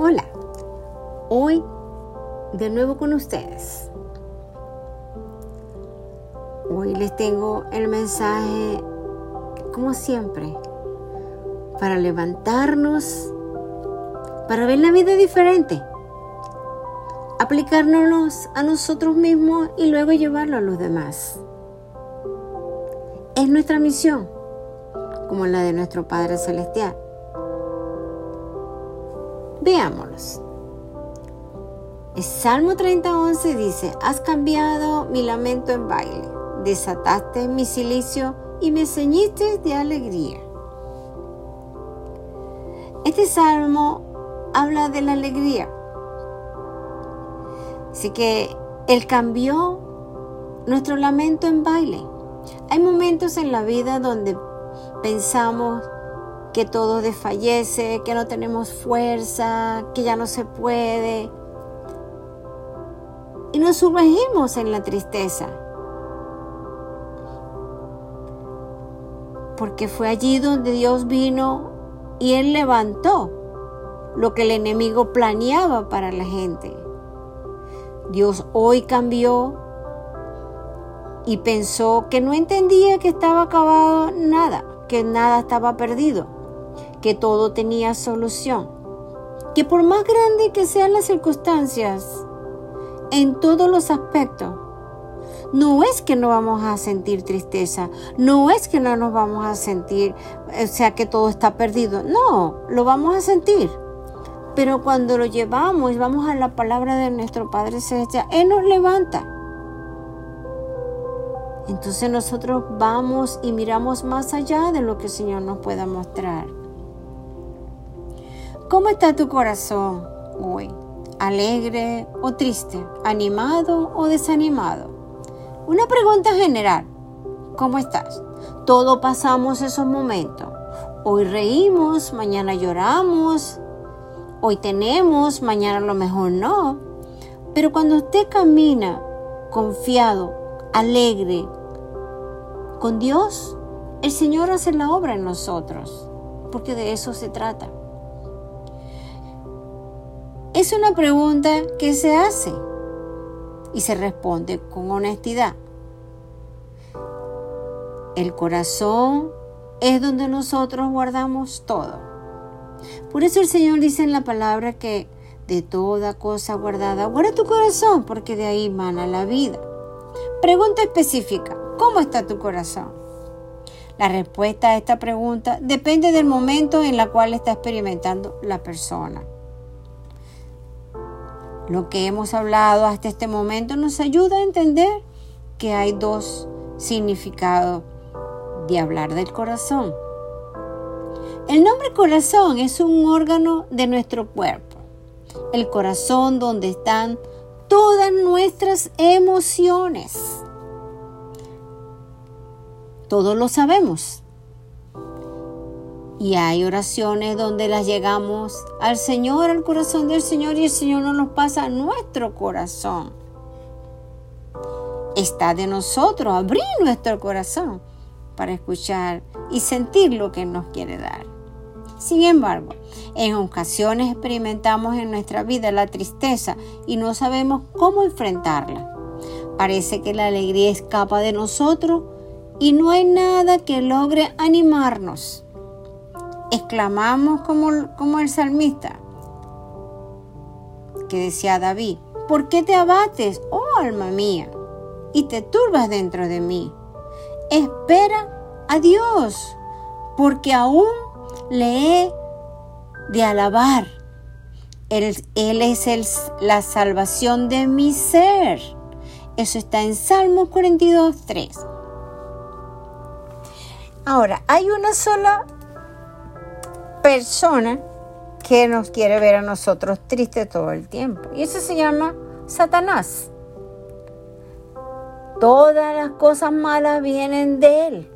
Hola, hoy de nuevo con ustedes. Hoy les tengo el mensaje, como siempre, para levantarnos, para ver la vida diferente, aplicárnoslos a nosotros mismos y luego llevarlo a los demás. Es nuestra misión, como la de nuestro Padre Celestial. Veámoslos. El Salmo 30:11 dice, has cambiado mi lamento en baile, desataste mi silicio y me ceñiste de alegría. Este salmo habla de la alegría. Así que Él cambió nuestro lamento en baile. Hay momentos en la vida donde pensamos que todo desfallece, que no tenemos fuerza, que ya no se puede. Y nos sumergimos en la tristeza. Porque fue allí donde Dios vino y Él levantó lo que el enemigo planeaba para la gente. Dios hoy cambió y pensó que no entendía que estaba acabado nada, que nada estaba perdido que todo tenía solución, que por más grande que sean las circunstancias, en todos los aspectos, no es que no vamos a sentir tristeza, no es que no nos vamos a sentir, o sea, que todo está perdido, no, lo vamos a sentir. Pero cuando lo llevamos y vamos a la palabra de nuestro Padre Celestial, Él nos levanta. Entonces nosotros vamos y miramos más allá de lo que el Señor nos pueda mostrar. ¿Cómo está tu corazón hoy? ¿Alegre o triste? ¿Animado o desanimado? Una pregunta general. ¿Cómo estás? Todos pasamos esos momentos. Hoy reímos, mañana lloramos, hoy tenemos, mañana a lo mejor no. Pero cuando usted camina confiado, alegre, con Dios, el Señor hace la obra en nosotros, porque de eso se trata. Es una pregunta que se hace y se responde con honestidad. El corazón es donde nosotros guardamos todo. Por eso el Señor dice en la palabra que de toda cosa guardada, guarda tu corazón porque de ahí mana la vida. Pregunta específica, ¿cómo está tu corazón? La respuesta a esta pregunta depende del momento en el cual está experimentando la persona. Lo que hemos hablado hasta este momento nos ayuda a entender que hay dos significados de hablar del corazón. El nombre corazón es un órgano de nuestro cuerpo. El corazón donde están todas nuestras emociones. Todos lo sabemos. Y hay oraciones donde las llegamos al Señor, al corazón del Señor, y el Señor nos los pasa a nuestro corazón. Está de nosotros abrir nuestro corazón para escuchar y sentir lo que nos quiere dar. Sin embargo, en ocasiones experimentamos en nuestra vida la tristeza y no sabemos cómo enfrentarla. Parece que la alegría escapa de nosotros y no hay nada que logre animarnos exclamamos como, como el salmista que decía David, ¿por qué te abates, oh alma mía, y te turbas dentro de mí? Espera a Dios, porque aún le he de alabar. Él, él es el, la salvación de mi ser. Eso está en Salmo 42, 3. Ahora, hay una sola persona que nos quiere ver a nosotros tristes todo el tiempo. Y eso se llama Satanás. Todas las cosas malas vienen de él,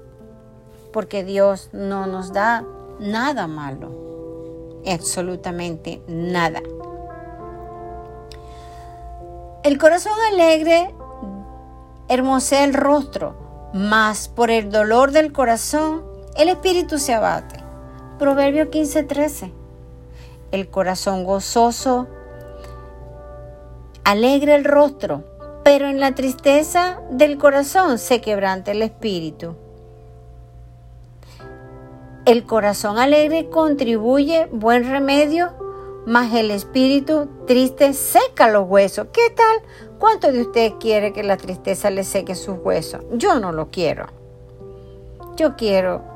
porque Dios no nos da nada malo, absolutamente nada. El corazón alegre hermosea el rostro, mas por el dolor del corazón el espíritu se abate. Proverbio 15:13. el corazón gozoso, alegre el rostro, pero en la tristeza del corazón se quebranta el espíritu. El corazón alegre contribuye buen remedio, mas el espíritu triste seca los huesos. ¿Qué tal? ¿Cuánto de ustedes quiere que la tristeza le seque sus huesos? Yo no lo quiero. Yo quiero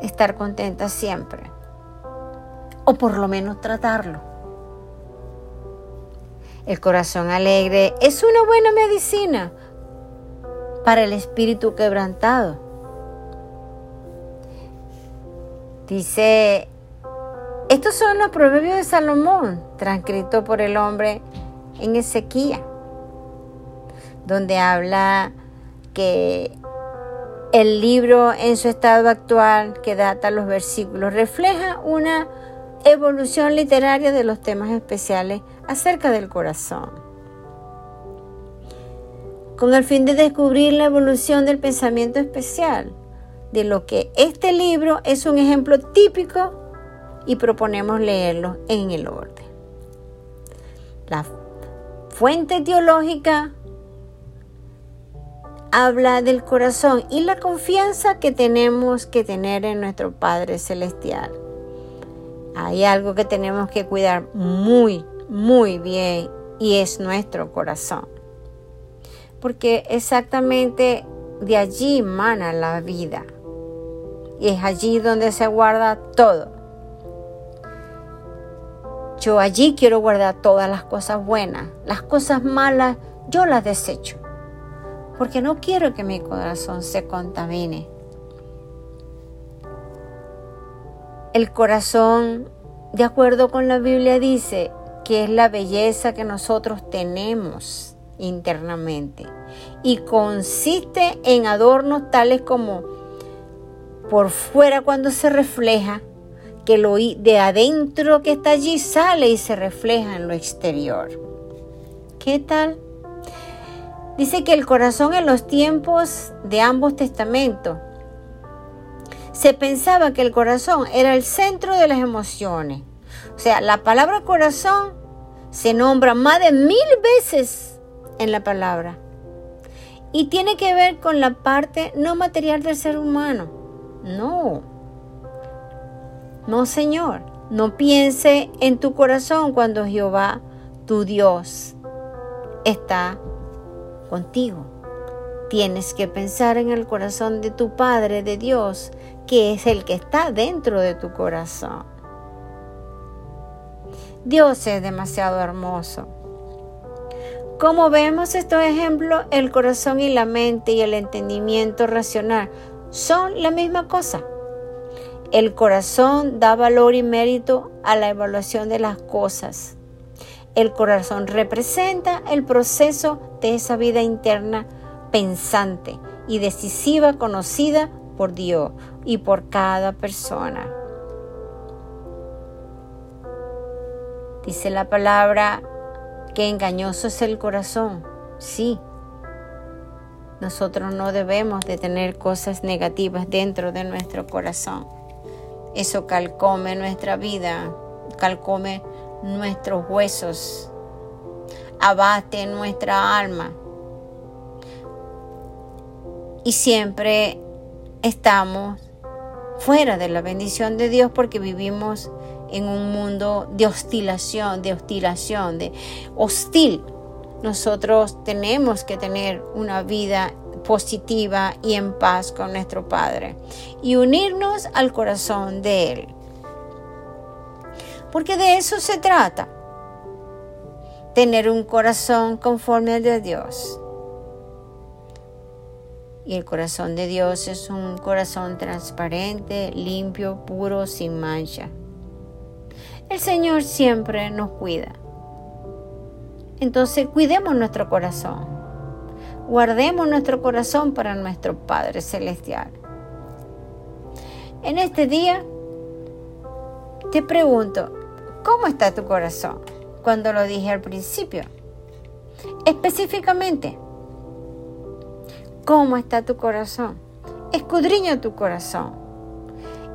estar contenta siempre. O por lo menos tratarlo. El corazón alegre es una buena medicina para el espíritu quebrantado. Dice, estos son los proverbios de Salomón, transcrito por el hombre en Ezequiel, donde habla que el libro en su estado actual, que data los versículos, refleja una evolución literaria de los temas especiales acerca del corazón. Con el fin de descubrir la evolución del pensamiento especial, de lo que este libro es un ejemplo típico y proponemos leerlo en el orden. La fuente teológica habla del corazón y la confianza que tenemos que tener en nuestro Padre Celestial. Hay algo que tenemos que cuidar muy, muy bien y es nuestro corazón. Porque exactamente de allí mana la vida y es allí donde se guarda todo. Yo allí quiero guardar todas las cosas buenas, las cosas malas yo las desecho, porque no quiero que mi corazón se contamine. El corazón, de acuerdo con la Biblia, dice que es la belleza que nosotros tenemos internamente y consiste en adornos tales como por fuera cuando se refleja, que lo de adentro que está allí sale y se refleja en lo exterior. ¿Qué tal? Dice que el corazón en los tiempos de ambos testamentos se pensaba que el corazón era el centro de las emociones. O sea, la palabra corazón se nombra más de mil veces en la palabra. Y tiene que ver con la parte no material del ser humano. No. No, Señor. No piense en tu corazón cuando Jehová, tu Dios, está contigo. Tienes que pensar en el corazón de tu Padre, de Dios, que es el que está dentro de tu corazón. Dios es demasiado hermoso. Como vemos estos ejemplos, el corazón y la mente y el entendimiento racional son la misma cosa. El corazón da valor y mérito a la evaluación de las cosas. El corazón representa el proceso de esa vida interna pensante y decisiva conocida por Dios y por cada persona. Dice la palabra que engañoso es el corazón. Sí, nosotros no debemos de tener cosas negativas dentro de nuestro corazón. Eso calcome nuestra vida, calcome nuestros huesos, abate nuestra alma. Y siempre estamos fuera de la bendición de Dios porque vivimos en un mundo de hostilación, de hostilación, de hostil nosotros tenemos que tener una vida positiva y en paz con nuestro Padre y unirnos al corazón de Él. Porque de eso se trata, tener un corazón conforme al de Dios. Y el corazón de Dios es un corazón transparente, limpio, puro, sin mancha. El Señor siempre nos cuida. Entonces cuidemos nuestro corazón. Guardemos nuestro corazón para nuestro Padre Celestial. En este día te pregunto, ¿cómo está tu corazón? Cuando lo dije al principio. Específicamente, ¿cómo está tu corazón? Escudriña tu corazón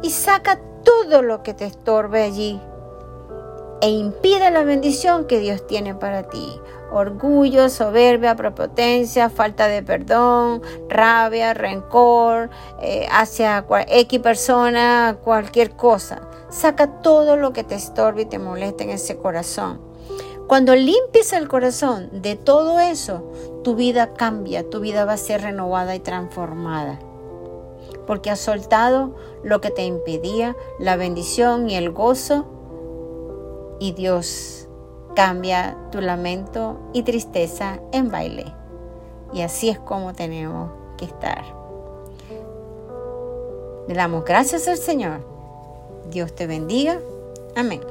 y saca todo lo que te estorbe allí e impide la bendición que Dios tiene para ti. Orgullo, soberbia, prepotencia, falta de perdón, rabia, rencor eh, hacia X persona, cualquier cosa. Saca todo lo que te estorbe y te molesta en ese corazón. Cuando limpies el corazón de todo eso, tu vida cambia, tu vida va a ser renovada y transformada. Porque has soltado lo que te impedía la bendición y el gozo y Dios cambia tu lamento y tristeza en baile. Y así es como tenemos que estar. Le damos gracias al Señor. Dios te bendiga. Amén.